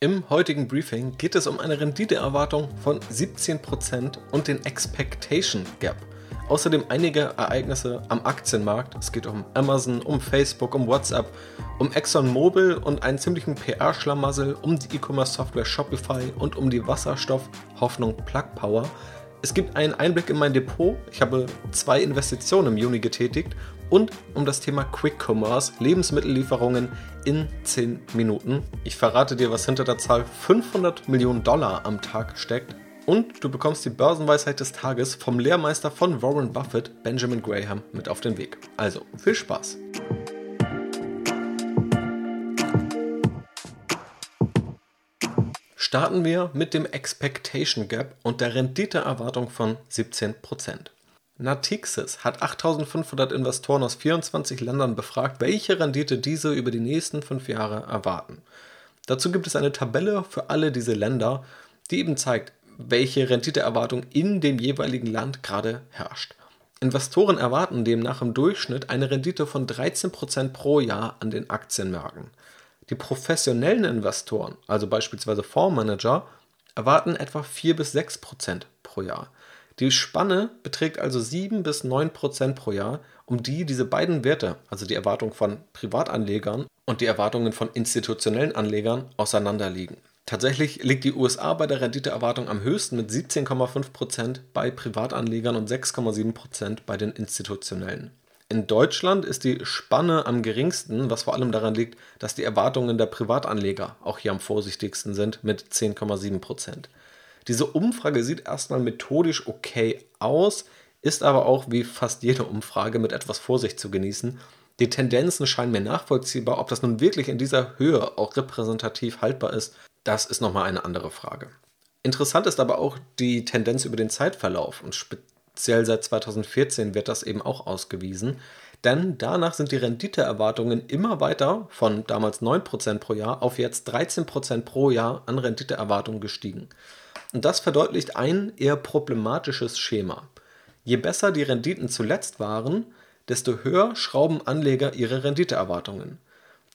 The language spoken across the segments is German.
Im heutigen Briefing geht es um eine Renditeerwartung von 17% und den Expectation Gap. Außerdem einige Ereignisse am Aktienmarkt. Es geht um Amazon, um Facebook, um WhatsApp, um ExxonMobil und einen ziemlichen PR-Schlamassel, um die E-Commerce-Software Shopify und um die Wasserstoff-Hoffnung Plug Power. Es gibt einen Einblick in mein Depot. Ich habe zwei Investitionen im Juni getätigt und um das Thema Quick Commerce, Lebensmittellieferungen in 10 Minuten. Ich verrate dir, was hinter der Zahl 500 Millionen Dollar am Tag steckt. Und du bekommst die Börsenweisheit des Tages vom Lehrmeister von Warren Buffett, Benjamin Graham, mit auf den Weg. Also, viel Spaß! Starten wir mit dem Expectation Gap und der Renditeerwartung von 17%. Natixis hat 8500 Investoren aus 24 Ländern befragt, welche Rendite diese über die nächsten fünf Jahre erwarten. Dazu gibt es eine Tabelle für alle diese Länder, die eben zeigt, welche Renditeerwartung in dem jeweiligen Land gerade herrscht. Investoren erwarten demnach im Durchschnitt eine Rendite von 13% pro Jahr an den Aktienmärkten. Die professionellen Investoren, also beispielsweise Fondsmanager, erwarten etwa 4 bis 6% pro Jahr. Die Spanne beträgt also 7 bis 9 Prozent pro Jahr, um die diese beiden Werte, also die Erwartung von Privatanlegern und die Erwartungen von institutionellen Anlegern, auseinanderliegen. Tatsächlich liegt die USA bei der Renditeerwartung am höchsten mit 17,5 Prozent bei Privatanlegern und 6,7 Prozent bei den institutionellen. In Deutschland ist die Spanne am geringsten, was vor allem daran liegt, dass die Erwartungen der Privatanleger auch hier am vorsichtigsten sind mit 10,7%. Prozent. Diese Umfrage sieht erstmal methodisch okay aus, ist aber auch wie fast jede Umfrage mit etwas Vorsicht zu genießen. Die Tendenzen scheinen mir nachvollziehbar, ob das nun wirklich in dieser Höhe auch repräsentativ haltbar ist, das ist nochmal eine andere Frage. Interessant ist aber auch die Tendenz über den Zeitverlauf und speziell seit 2014 wird das eben auch ausgewiesen, denn danach sind die Renditeerwartungen immer weiter von damals 9% pro Jahr auf jetzt 13% pro Jahr an Renditeerwartungen gestiegen. Und das verdeutlicht ein eher problematisches Schema. Je besser die Renditen zuletzt waren, desto höher schrauben Anleger ihre Renditeerwartungen.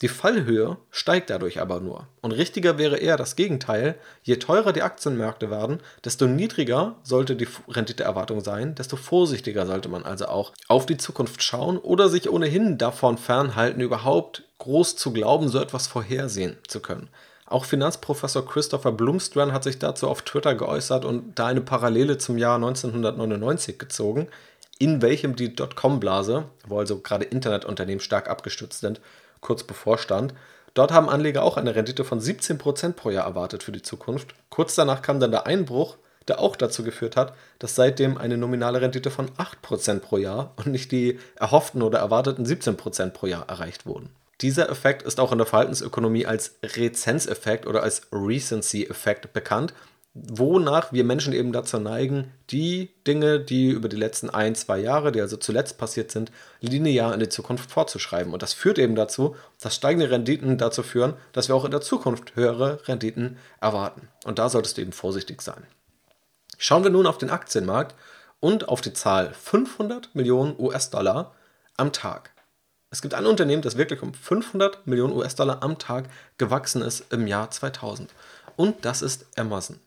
Die Fallhöhe steigt dadurch aber nur. Und richtiger wäre eher das Gegenteil. Je teurer die Aktienmärkte werden, desto niedriger sollte die Renditeerwartung sein, desto vorsichtiger sollte man also auch auf die Zukunft schauen oder sich ohnehin davon fernhalten, überhaupt groß zu glauben, so etwas vorhersehen zu können. Auch Finanzprofessor Christopher Blumstrand hat sich dazu auf Twitter geäußert und da eine Parallele zum Jahr 1999 gezogen, in welchem die Dotcom-Blase, wo also gerade Internetunternehmen stark abgestützt sind, kurz bevorstand. Dort haben Anleger auch eine Rendite von 17% pro Jahr erwartet für die Zukunft. Kurz danach kam dann der Einbruch, der auch dazu geführt hat, dass seitdem eine nominale Rendite von 8% pro Jahr und nicht die erhofften oder erwarteten 17% pro Jahr erreicht wurden. Dieser Effekt ist auch in der Verhaltensökonomie als Rezenzeffekt oder als Recency-Effekt bekannt, wonach wir Menschen eben dazu neigen, die Dinge, die über die letzten ein, zwei Jahre, die also zuletzt passiert sind, linear in die Zukunft fortzuschreiben. Und das führt eben dazu, dass steigende Renditen dazu führen, dass wir auch in der Zukunft höhere Renditen erwarten. Und da solltest du eben vorsichtig sein. Schauen wir nun auf den Aktienmarkt und auf die Zahl 500 Millionen US-Dollar am Tag. Es gibt ein Unternehmen, das wirklich um 500 Millionen US-Dollar am Tag gewachsen ist im Jahr 2000. Und das ist Amazon.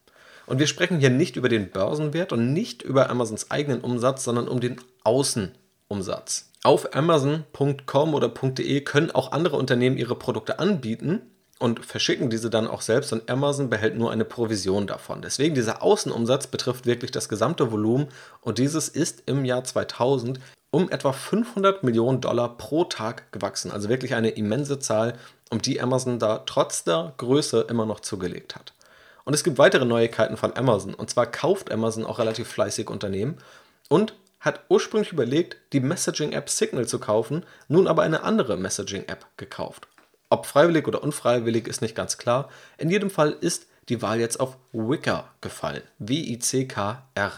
Und wir sprechen hier nicht über den Börsenwert und nicht über Amazons eigenen Umsatz, sondern um den Außenumsatz. Auf amazon.com oder .de können auch andere Unternehmen ihre Produkte anbieten und verschicken diese dann auch selbst und Amazon behält nur eine Provision davon. Deswegen dieser Außenumsatz betrifft wirklich das gesamte Volumen und dieses ist im Jahr 2000 um etwa 500 Millionen Dollar pro Tag gewachsen. Also wirklich eine immense Zahl, um die Amazon da trotz der Größe immer noch zugelegt hat. Und es gibt weitere Neuigkeiten von Amazon. Und zwar kauft Amazon auch relativ fleißig Unternehmen und hat ursprünglich überlegt, die Messaging-App Signal zu kaufen, nun aber eine andere Messaging-App gekauft. Ob freiwillig oder unfreiwillig ist nicht ganz klar. In jedem Fall ist die Wahl jetzt auf Wicker gefallen. W-I-C-K-R.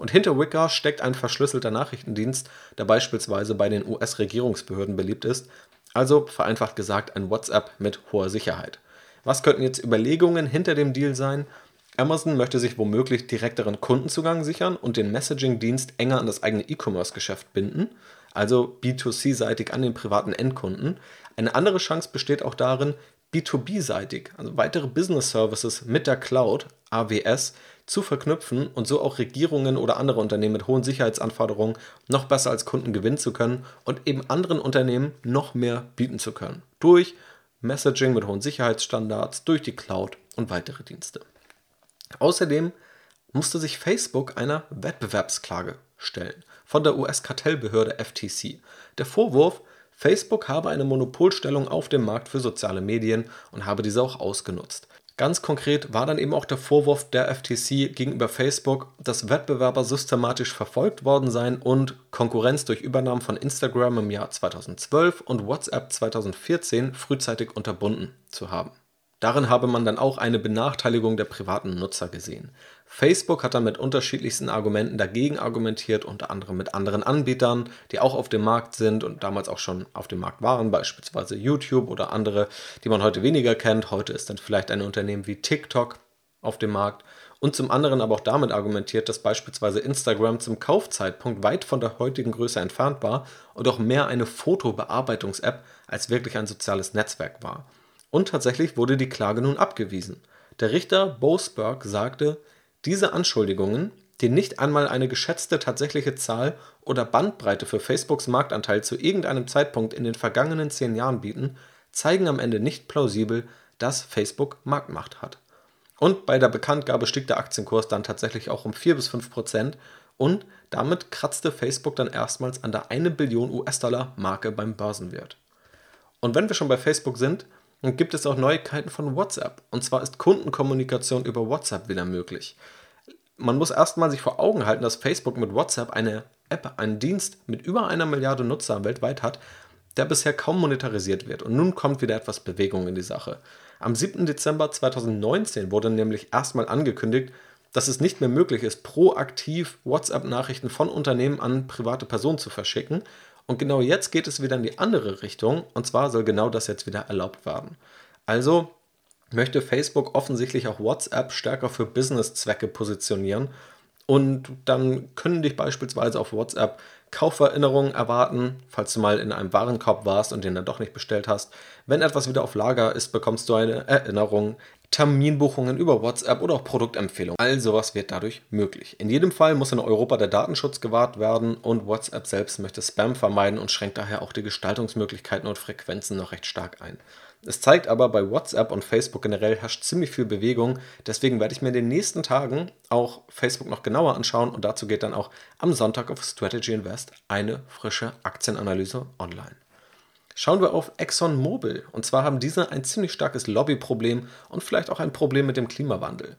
Und hinter Wicker steckt ein verschlüsselter Nachrichtendienst, der beispielsweise bei den US-Regierungsbehörden beliebt ist, also vereinfacht gesagt ein WhatsApp mit hoher Sicherheit. Was könnten jetzt Überlegungen hinter dem Deal sein? Amazon möchte sich womöglich direkteren Kundenzugang sichern und den Messaging-Dienst enger an das eigene E-Commerce-Geschäft binden, also B2C-seitig an den privaten Endkunden. Eine andere Chance besteht auch darin, B2B-seitig, also weitere Business Services mit der Cloud, AWS, zu verknüpfen und so auch Regierungen oder andere Unternehmen mit hohen Sicherheitsanforderungen noch besser als Kunden gewinnen zu können und eben anderen Unternehmen noch mehr bieten zu können. Durch Messaging mit hohen Sicherheitsstandards, durch die Cloud und weitere Dienste. Außerdem musste sich Facebook einer Wettbewerbsklage stellen von der US-Kartellbehörde FTC. Der Vorwurf, Facebook habe eine Monopolstellung auf dem Markt für soziale Medien und habe diese auch ausgenutzt. Ganz konkret war dann eben auch der Vorwurf der FTC gegenüber Facebook, dass Wettbewerber systematisch verfolgt worden seien und Konkurrenz durch Übernahmen von Instagram im Jahr 2012 und WhatsApp 2014 frühzeitig unterbunden zu haben. Darin habe man dann auch eine Benachteiligung der privaten Nutzer gesehen. Facebook hat dann mit unterschiedlichsten Argumenten dagegen argumentiert, unter anderem mit anderen Anbietern, die auch auf dem Markt sind und damals auch schon auf dem Markt waren, beispielsweise YouTube oder andere, die man heute weniger kennt. Heute ist dann vielleicht ein Unternehmen wie TikTok auf dem Markt. Und zum anderen aber auch damit argumentiert, dass beispielsweise Instagram zum Kaufzeitpunkt weit von der heutigen Größe entfernt war und auch mehr eine Fotobearbeitungs-App als wirklich ein soziales Netzwerk war. Und tatsächlich wurde die Klage nun abgewiesen. Der Richter Boasberg sagte, diese Anschuldigungen, die nicht einmal eine geschätzte tatsächliche Zahl oder Bandbreite für Facebooks Marktanteil zu irgendeinem Zeitpunkt in den vergangenen zehn Jahren bieten, zeigen am Ende nicht plausibel, dass Facebook Marktmacht hat. Und bei der Bekanntgabe stieg der Aktienkurs dann tatsächlich auch um 4 bis 5 Prozent und damit kratzte Facebook dann erstmals an der 1 Billion US-Dollar Marke beim Börsenwert. Und wenn wir schon bei Facebook sind, dann gibt es auch Neuigkeiten von WhatsApp. Und zwar ist Kundenkommunikation über WhatsApp wieder möglich. Man muss erstmal sich vor Augen halten, dass Facebook mit WhatsApp eine App, einen Dienst mit über einer Milliarde Nutzer weltweit hat, der bisher kaum monetarisiert wird. Und nun kommt wieder etwas Bewegung in die Sache. Am 7. Dezember 2019 wurde nämlich erstmal angekündigt, dass es nicht mehr möglich ist, proaktiv WhatsApp-Nachrichten von Unternehmen an private Personen zu verschicken, und genau jetzt geht es wieder in die andere Richtung. Und zwar soll genau das jetzt wieder erlaubt werden. Also möchte Facebook offensichtlich auch WhatsApp stärker für Business-Zwecke positionieren. Und dann können dich beispielsweise auf WhatsApp Kauferinnerungen erwarten, falls du mal in einem Warenkorb warst und den dann doch nicht bestellt hast. Wenn etwas wieder auf Lager ist, bekommst du eine Erinnerung. Terminbuchungen über WhatsApp oder auch Produktempfehlungen. All sowas wird dadurch möglich. In jedem Fall muss in Europa der Datenschutz gewahrt werden und WhatsApp selbst möchte Spam vermeiden und schränkt daher auch die Gestaltungsmöglichkeiten und Frequenzen noch recht stark ein. Es zeigt aber, bei WhatsApp und Facebook generell herrscht ziemlich viel Bewegung. Deswegen werde ich mir in den nächsten Tagen auch Facebook noch genauer anschauen und dazu geht dann auch am Sonntag auf Strategy Invest eine frische Aktienanalyse online. Schauen wir auf ExxonMobil. Und zwar haben diese ein ziemlich starkes Lobbyproblem und vielleicht auch ein Problem mit dem Klimawandel.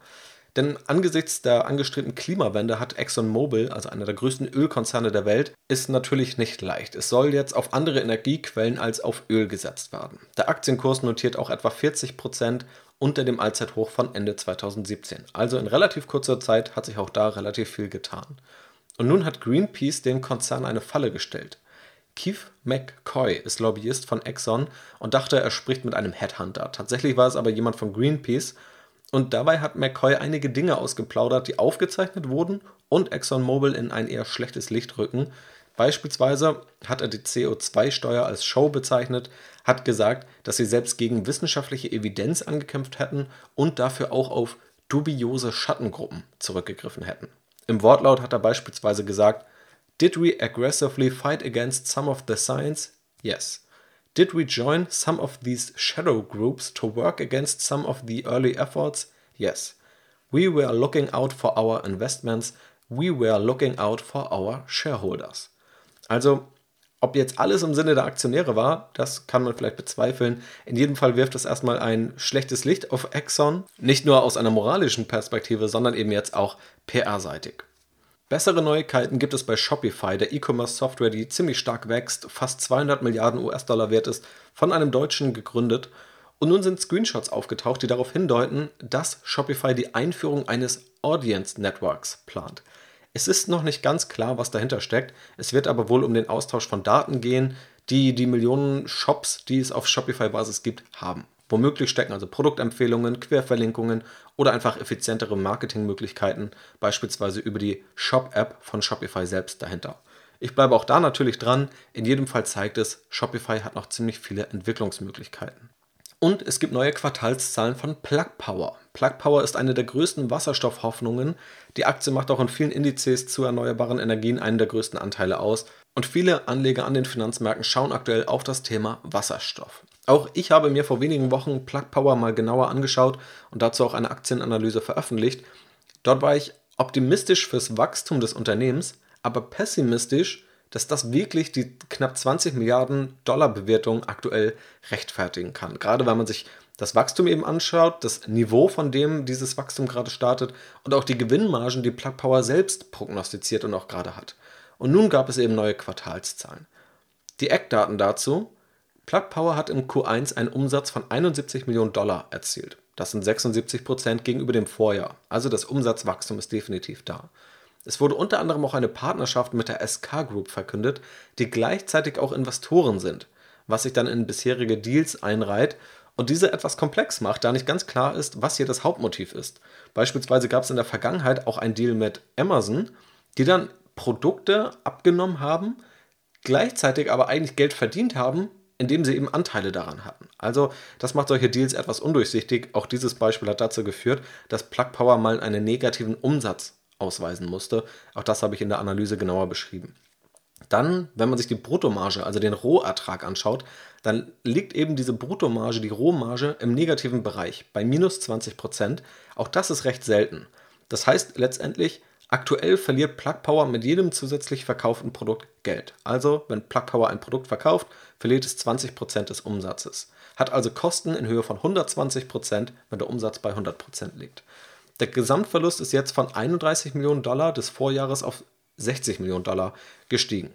Denn angesichts der angestrebten Klimawende hat ExxonMobil, also einer der größten Ölkonzerne der Welt, ist natürlich nicht leicht. Es soll jetzt auf andere Energiequellen als auf Öl gesetzt werden. Der Aktienkurs notiert auch etwa 40 Prozent unter dem Allzeithoch von Ende 2017. Also in relativ kurzer Zeit hat sich auch da relativ viel getan. Und nun hat Greenpeace dem Konzern eine Falle gestellt. Keith McCoy ist Lobbyist von Exxon und dachte, er spricht mit einem Headhunter. Tatsächlich war es aber jemand von Greenpeace und dabei hat McCoy einige Dinge ausgeplaudert, die aufgezeichnet wurden und ExxonMobil in ein eher schlechtes Licht rücken. Beispielsweise hat er die CO2-Steuer als Show bezeichnet, hat gesagt, dass sie selbst gegen wissenschaftliche Evidenz angekämpft hätten und dafür auch auf dubiose Schattengruppen zurückgegriffen hätten. Im Wortlaut hat er beispielsweise gesagt, Did we aggressively fight against some of the science? Yes. Did we join some of these shadow groups to work against some of the early efforts? Yes. We were looking out for our investments. We were looking out for our shareholders. Also, ob jetzt alles im Sinne der Aktionäre war, das kann man vielleicht bezweifeln. In jedem Fall wirft es erstmal ein schlechtes Licht auf Exxon. Nicht nur aus einer moralischen Perspektive, sondern eben jetzt auch PR-seitig. Bessere Neuigkeiten gibt es bei Shopify, der E-Commerce-Software, die ziemlich stark wächst, fast 200 Milliarden US-Dollar wert ist, von einem Deutschen gegründet. Und nun sind Screenshots aufgetaucht, die darauf hindeuten, dass Shopify die Einführung eines Audience Networks plant. Es ist noch nicht ganz klar, was dahinter steckt. Es wird aber wohl um den Austausch von Daten gehen, die die Millionen Shops, die es auf Shopify-Basis gibt, haben. Womöglich stecken also Produktempfehlungen, Querverlinkungen oder einfach effizientere Marketingmöglichkeiten, beispielsweise über die Shop-App von Shopify selbst dahinter. Ich bleibe auch da natürlich dran. In jedem Fall zeigt es, Shopify hat noch ziemlich viele Entwicklungsmöglichkeiten. Und es gibt neue Quartalszahlen von Plug Power. Plug Power ist eine der größten Wasserstoffhoffnungen. Die Aktie macht auch in vielen Indizes zu erneuerbaren Energien einen der größten Anteile aus. Und viele Anleger an den Finanzmärkten schauen aktuell auf das Thema Wasserstoff. Auch ich habe mir vor wenigen Wochen Plug Power mal genauer angeschaut und dazu auch eine Aktienanalyse veröffentlicht. Dort war ich optimistisch fürs Wachstum des Unternehmens, aber pessimistisch dass das wirklich die knapp 20 Milliarden Dollar Bewertung aktuell rechtfertigen kann. Gerade wenn man sich das Wachstum eben anschaut, das Niveau, von dem dieses Wachstum gerade startet und auch die Gewinnmargen, die Plug Power selbst prognostiziert und auch gerade hat. Und nun gab es eben neue Quartalszahlen. Die Eckdaten dazu. Plug Power hat im Q1 einen Umsatz von 71 Millionen Dollar erzielt. Das sind 76 Prozent gegenüber dem Vorjahr. Also das Umsatzwachstum ist definitiv da. Es wurde unter anderem auch eine Partnerschaft mit der SK Group verkündet, die gleichzeitig auch Investoren sind, was sich dann in bisherige Deals einreiht und diese etwas komplex macht, da nicht ganz klar ist, was hier das Hauptmotiv ist. Beispielsweise gab es in der Vergangenheit auch einen Deal mit Amazon, die dann Produkte abgenommen haben, gleichzeitig aber eigentlich Geld verdient haben, indem sie eben Anteile daran hatten. Also das macht solche Deals etwas undurchsichtig. Auch dieses Beispiel hat dazu geführt, dass Plug Power mal einen negativen Umsatz ausweisen musste. Auch das habe ich in der Analyse genauer beschrieben. Dann, wenn man sich die Bruttomarge, also den Rohertrag anschaut, dann liegt eben diese Bruttomarge, die Rohmarge im negativen Bereich bei minus 20 Prozent. Auch das ist recht selten. Das heißt letztendlich, aktuell verliert Plug Power mit jedem zusätzlich verkauften Produkt Geld. Also, wenn Plug Power ein Produkt verkauft, verliert es 20 Prozent des Umsatzes. Hat also Kosten in Höhe von 120 Prozent, wenn der Umsatz bei 100 Prozent liegt. Der Gesamtverlust ist jetzt von 31 Millionen Dollar des Vorjahres auf 60 Millionen Dollar gestiegen.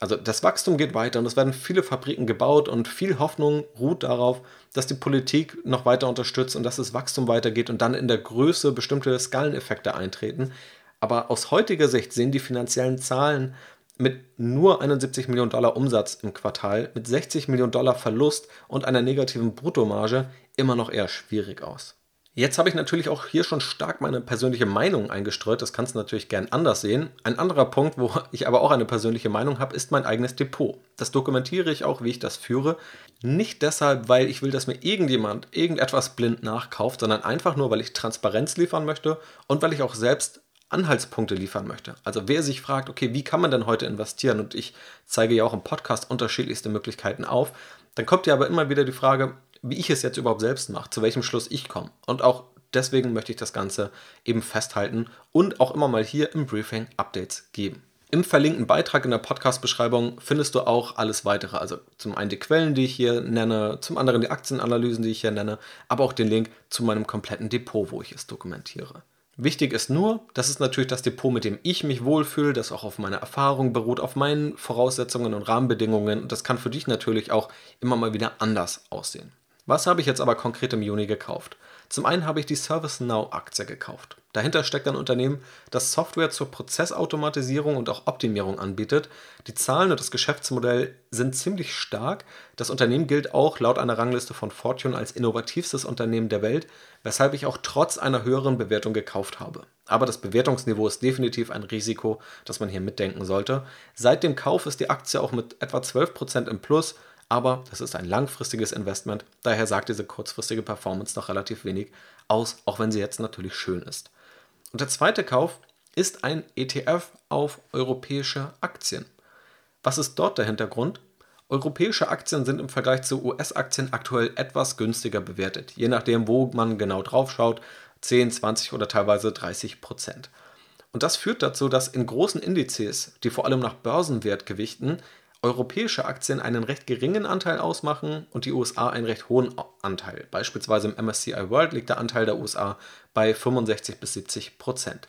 Also das Wachstum geht weiter und es werden viele Fabriken gebaut und viel Hoffnung ruht darauf, dass die Politik noch weiter unterstützt und dass das Wachstum weitergeht und dann in der Größe bestimmte Skaleneffekte eintreten. Aber aus heutiger Sicht sehen die finanziellen Zahlen mit nur 71 Millionen Dollar Umsatz im Quartal, mit 60 Millionen Dollar Verlust und einer negativen Bruttomarge immer noch eher schwierig aus. Jetzt habe ich natürlich auch hier schon stark meine persönliche Meinung eingestreut. Das kannst du natürlich gern anders sehen. Ein anderer Punkt, wo ich aber auch eine persönliche Meinung habe, ist mein eigenes Depot. Das dokumentiere ich auch, wie ich das führe. Nicht deshalb, weil ich will, dass mir irgendjemand irgendetwas blind nachkauft, sondern einfach nur, weil ich Transparenz liefern möchte und weil ich auch selbst Anhaltspunkte liefern möchte. Also wer sich fragt, okay, wie kann man denn heute investieren? Und ich zeige ja auch im Podcast unterschiedlichste Möglichkeiten auf. Dann kommt ja aber immer wieder die Frage, wie ich es jetzt überhaupt selbst mache, zu welchem Schluss ich komme. Und auch deswegen möchte ich das Ganze eben festhalten und auch immer mal hier im Briefing Updates geben. Im verlinkten Beitrag in der Podcast-Beschreibung findest du auch alles weitere. Also zum einen die Quellen, die ich hier nenne, zum anderen die Aktienanalysen, die ich hier nenne, aber auch den Link zu meinem kompletten Depot, wo ich es dokumentiere. Wichtig ist nur, das ist natürlich das Depot, mit dem ich mich wohlfühle, das auch auf meiner Erfahrung beruht, auf meinen Voraussetzungen und Rahmenbedingungen. Und das kann für dich natürlich auch immer mal wieder anders aussehen. Was habe ich jetzt aber konkret im Juni gekauft? Zum einen habe ich die ServiceNow-Aktie gekauft. Dahinter steckt ein Unternehmen, das Software zur Prozessautomatisierung und auch Optimierung anbietet. Die Zahlen und das Geschäftsmodell sind ziemlich stark. Das Unternehmen gilt auch laut einer Rangliste von Fortune als innovativstes Unternehmen der Welt, weshalb ich auch trotz einer höheren Bewertung gekauft habe. Aber das Bewertungsniveau ist definitiv ein Risiko, das man hier mitdenken sollte. Seit dem Kauf ist die Aktie auch mit etwa 12% im Plus aber das ist ein langfristiges Investment, daher sagt diese kurzfristige Performance noch relativ wenig aus, auch wenn sie jetzt natürlich schön ist. Und der zweite Kauf ist ein ETF auf europäische Aktien. Was ist dort der Hintergrund? Europäische Aktien sind im Vergleich zu US-Aktien aktuell etwas günstiger bewertet, je nachdem, wo man genau drauf schaut, 10, 20 oder teilweise 30 Prozent. Und das führt dazu, dass in großen Indizes, die vor allem nach Börsenwert gewichten, europäische Aktien einen recht geringen Anteil ausmachen und die USA einen recht hohen Anteil. Beispielsweise im MSCI World liegt der Anteil der USA bei 65 bis 70 Prozent.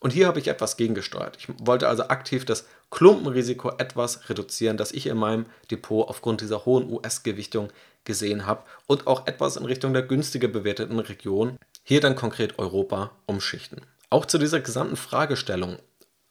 Und hier habe ich etwas gegengesteuert. Ich wollte also aktiv das Klumpenrisiko etwas reduzieren, das ich in meinem Depot aufgrund dieser hohen US-Gewichtung gesehen habe und auch etwas in Richtung der günstiger bewerteten Region, hier dann konkret Europa, umschichten. Auch zu dieser gesamten Fragestellung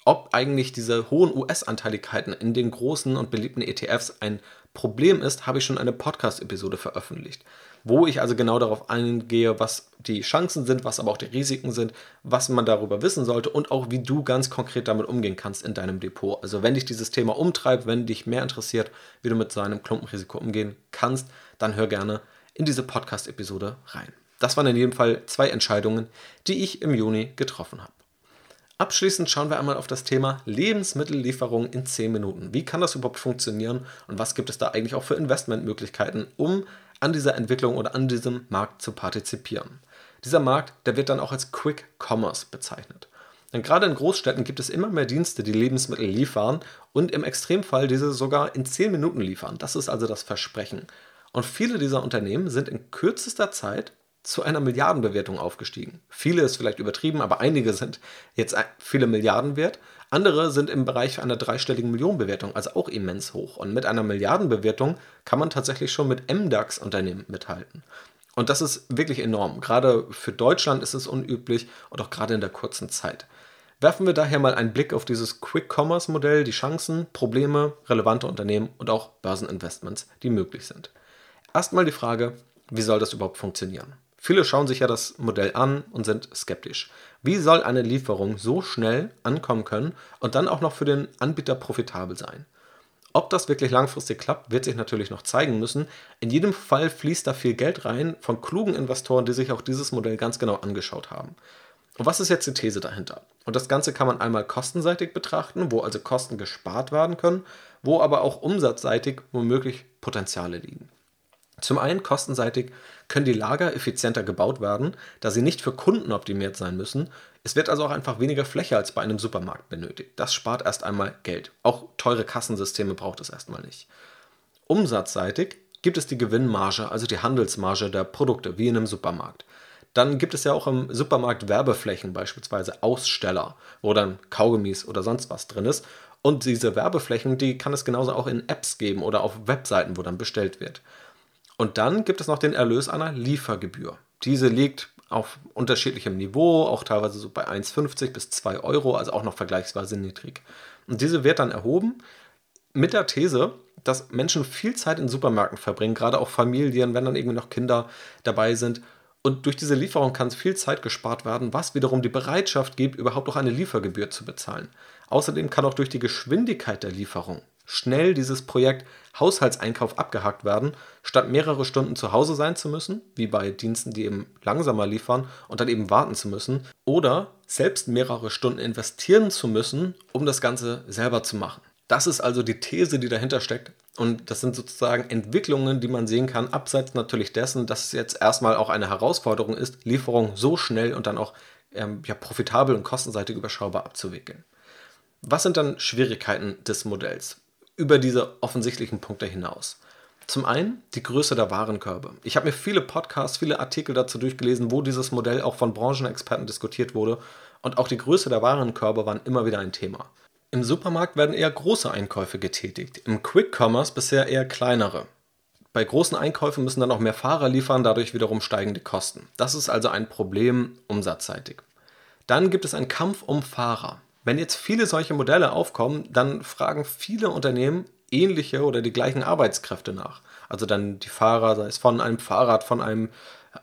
ob eigentlich diese hohen US-Anteiligkeiten in den großen und beliebten ETFs ein Problem ist, habe ich schon eine Podcast-Episode veröffentlicht, wo ich also genau darauf eingehe, was die Chancen sind, was aber auch die Risiken sind, was man darüber wissen sollte und auch wie du ganz konkret damit umgehen kannst in deinem Depot. Also wenn dich dieses Thema umtreibt, wenn dich mehr interessiert, wie du mit so einem Klumpenrisiko umgehen kannst, dann hör gerne in diese Podcast-Episode rein. Das waren in jedem Fall zwei Entscheidungen, die ich im Juni getroffen habe. Abschließend schauen wir einmal auf das Thema Lebensmittellieferung in 10 Minuten. Wie kann das überhaupt funktionieren und was gibt es da eigentlich auch für Investmentmöglichkeiten, um an dieser Entwicklung oder an diesem Markt zu partizipieren? Dieser Markt, der wird dann auch als Quick Commerce bezeichnet. Denn gerade in Großstädten gibt es immer mehr Dienste, die Lebensmittel liefern und im Extremfall diese sogar in 10 Minuten liefern. Das ist also das Versprechen. Und viele dieser Unternehmen sind in kürzester Zeit zu einer Milliardenbewertung aufgestiegen. Viele ist vielleicht übertrieben, aber einige sind jetzt viele Milliarden wert. Andere sind im Bereich einer dreistelligen Millionenbewertung, also auch immens hoch. Und mit einer Milliardenbewertung kann man tatsächlich schon mit MDAX-Unternehmen mithalten. Und das ist wirklich enorm. Gerade für Deutschland ist es unüblich und auch gerade in der kurzen Zeit. Werfen wir daher mal einen Blick auf dieses Quick-Commerce-Modell, die Chancen, Probleme, relevante Unternehmen und auch Börseninvestments, die möglich sind. Erstmal die Frage, wie soll das überhaupt funktionieren? Viele schauen sich ja das Modell an und sind skeptisch. Wie soll eine Lieferung so schnell ankommen können und dann auch noch für den Anbieter profitabel sein? Ob das wirklich langfristig klappt, wird sich natürlich noch zeigen müssen. In jedem Fall fließt da viel Geld rein von klugen Investoren, die sich auch dieses Modell ganz genau angeschaut haben. Und was ist jetzt die These dahinter? Und das Ganze kann man einmal kostenseitig betrachten, wo also Kosten gespart werden können, wo aber auch umsatzseitig womöglich Potenziale liegen. Zum einen kostenseitig können die Lager effizienter gebaut werden, da sie nicht für Kunden optimiert sein müssen. Es wird also auch einfach weniger Fläche als bei einem Supermarkt benötigt. Das spart erst einmal Geld. Auch teure Kassensysteme braucht es erstmal nicht. Umsatzseitig gibt es die Gewinnmarge, also die Handelsmarge der Produkte, wie in einem Supermarkt. Dann gibt es ja auch im Supermarkt Werbeflächen, beispielsweise Aussteller, wo dann Kaugummis oder sonst was drin ist. Und diese Werbeflächen, die kann es genauso auch in Apps geben oder auf Webseiten, wo dann bestellt wird. Und dann gibt es noch den Erlös einer Liefergebühr. Diese liegt auf unterschiedlichem Niveau, auch teilweise so bei 1,50 bis 2 Euro, also auch noch vergleichsweise niedrig. Und diese wird dann erhoben mit der These, dass Menschen viel Zeit in Supermärkten verbringen, gerade auch Familien, wenn dann irgendwie noch Kinder dabei sind. Und durch diese Lieferung kann viel Zeit gespart werden, was wiederum die Bereitschaft gibt, überhaupt auch eine Liefergebühr zu bezahlen. Außerdem kann auch durch die Geschwindigkeit der Lieferung schnell dieses Projekt Haushaltseinkauf abgehakt werden, statt mehrere Stunden zu Hause sein zu müssen, wie bei Diensten, die eben langsamer liefern und dann eben warten zu müssen, oder selbst mehrere Stunden investieren zu müssen, um das Ganze selber zu machen. Das ist also die These, die dahinter steckt. Und das sind sozusagen Entwicklungen, die man sehen kann, abseits natürlich dessen, dass es jetzt erstmal auch eine Herausforderung ist, Lieferungen so schnell und dann auch ähm, ja, profitabel und kostenseitig überschaubar abzuwickeln. Was sind dann Schwierigkeiten des Modells? Über diese offensichtlichen Punkte hinaus. Zum einen die Größe der Warenkörbe. Ich habe mir viele Podcasts, viele Artikel dazu durchgelesen, wo dieses Modell auch von Branchenexperten diskutiert wurde und auch die Größe der Warenkörbe waren immer wieder ein Thema. Im Supermarkt werden eher große Einkäufe getätigt, im Quick Commerce bisher eher kleinere. Bei großen Einkäufen müssen dann auch mehr Fahrer liefern, dadurch wiederum steigen die Kosten. Das ist also ein Problem umsatzseitig. Dann gibt es einen Kampf um Fahrer. Wenn jetzt viele solche Modelle aufkommen, dann fragen viele Unternehmen ähnliche oder die gleichen Arbeitskräfte nach. Also dann die Fahrer, sei es von einem Fahrrad, von einem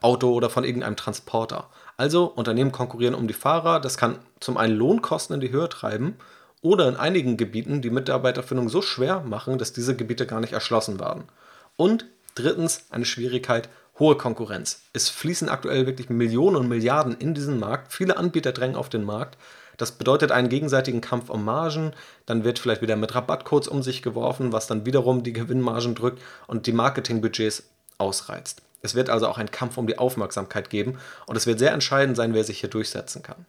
Auto oder von irgendeinem Transporter. Also Unternehmen konkurrieren um die Fahrer. Das kann zum einen Lohnkosten in die Höhe treiben oder in einigen Gebieten die Mitarbeiterfindung so schwer machen, dass diese Gebiete gar nicht erschlossen werden. Und drittens eine Schwierigkeit, hohe Konkurrenz. Es fließen aktuell wirklich Millionen und Milliarden in diesen Markt. Viele Anbieter drängen auf den Markt. Das bedeutet einen gegenseitigen Kampf um Margen. Dann wird vielleicht wieder mit Rabattcodes um sich geworfen, was dann wiederum die Gewinnmargen drückt und die Marketingbudgets ausreizt. Es wird also auch einen Kampf um die Aufmerksamkeit geben und es wird sehr entscheidend sein, wer sich hier durchsetzen kann.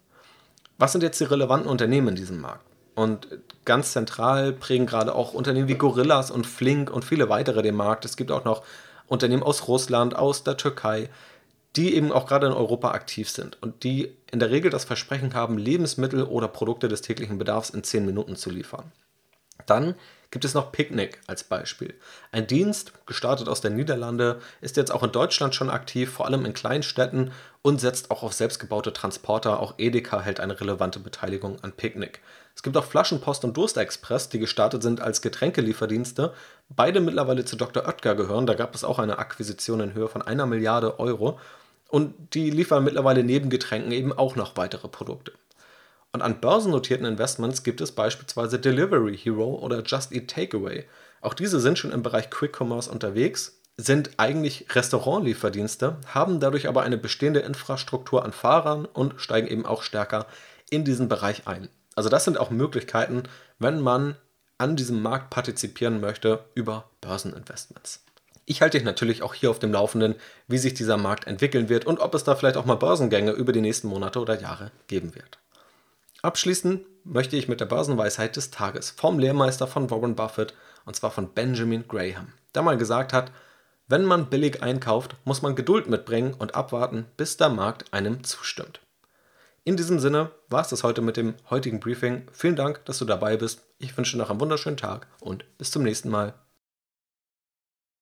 Was sind jetzt die relevanten Unternehmen in diesem Markt? Und ganz zentral prägen gerade auch Unternehmen wie Gorillas und Flink und viele weitere den Markt. Es gibt auch noch Unternehmen aus Russland, aus der Türkei, die eben auch gerade in Europa aktiv sind und die in der Regel das Versprechen haben, Lebensmittel oder Produkte des täglichen Bedarfs in 10 Minuten zu liefern. Dann gibt es noch Picnic als Beispiel. Ein Dienst, gestartet aus den Niederlande, ist jetzt auch in Deutschland schon aktiv, vor allem in Kleinstädten und setzt auch auf selbstgebaute Transporter. Auch Edeka hält eine relevante Beteiligung an Picnic. Es gibt auch Flaschenpost und Durstexpress, die gestartet sind als Getränkelieferdienste. Beide mittlerweile zu Dr. Oetker gehören. Da gab es auch eine Akquisition in Höhe von einer Milliarde Euro. Und die liefern mittlerweile neben Getränken eben auch noch weitere Produkte. Und an börsennotierten Investments gibt es beispielsweise Delivery Hero oder Just Eat Takeaway. Auch diese sind schon im Bereich Quick Commerce unterwegs, sind eigentlich Restaurantlieferdienste, haben dadurch aber eine bestehende Infrastruktur an Fahrern und steigen eben auch stärker in diesen Bereich ein. Also das sind auch Möglichkeiten, wenn man an diesem Markt partizipieren möchte über Börseninvestments. Ich halte dich natürlich auch hier auf dem Laufenden, wie sich dieser Markt entwickeln wird und ob es da vielleicht auch mal Börsengänge über die nächsten Monate oder Jahre geben wird. Abschließen möchte ich mit der Börsenweisheit des Tages vom Lehrmeister von Warren Buffett und zwar von Benjamin Graham, der mal gesagt hat, wenn man billig einkauft, muss man Geduld mitbringen und abwarten, bis der Markt einem zustimmt. In diesem Sinne war es das heute mit dem heutigen Briefing. Vielen Dank, dass du dabei bist. Ich wünsche dir noch einen wunderschönen Tag und bis zum nächsten Mal.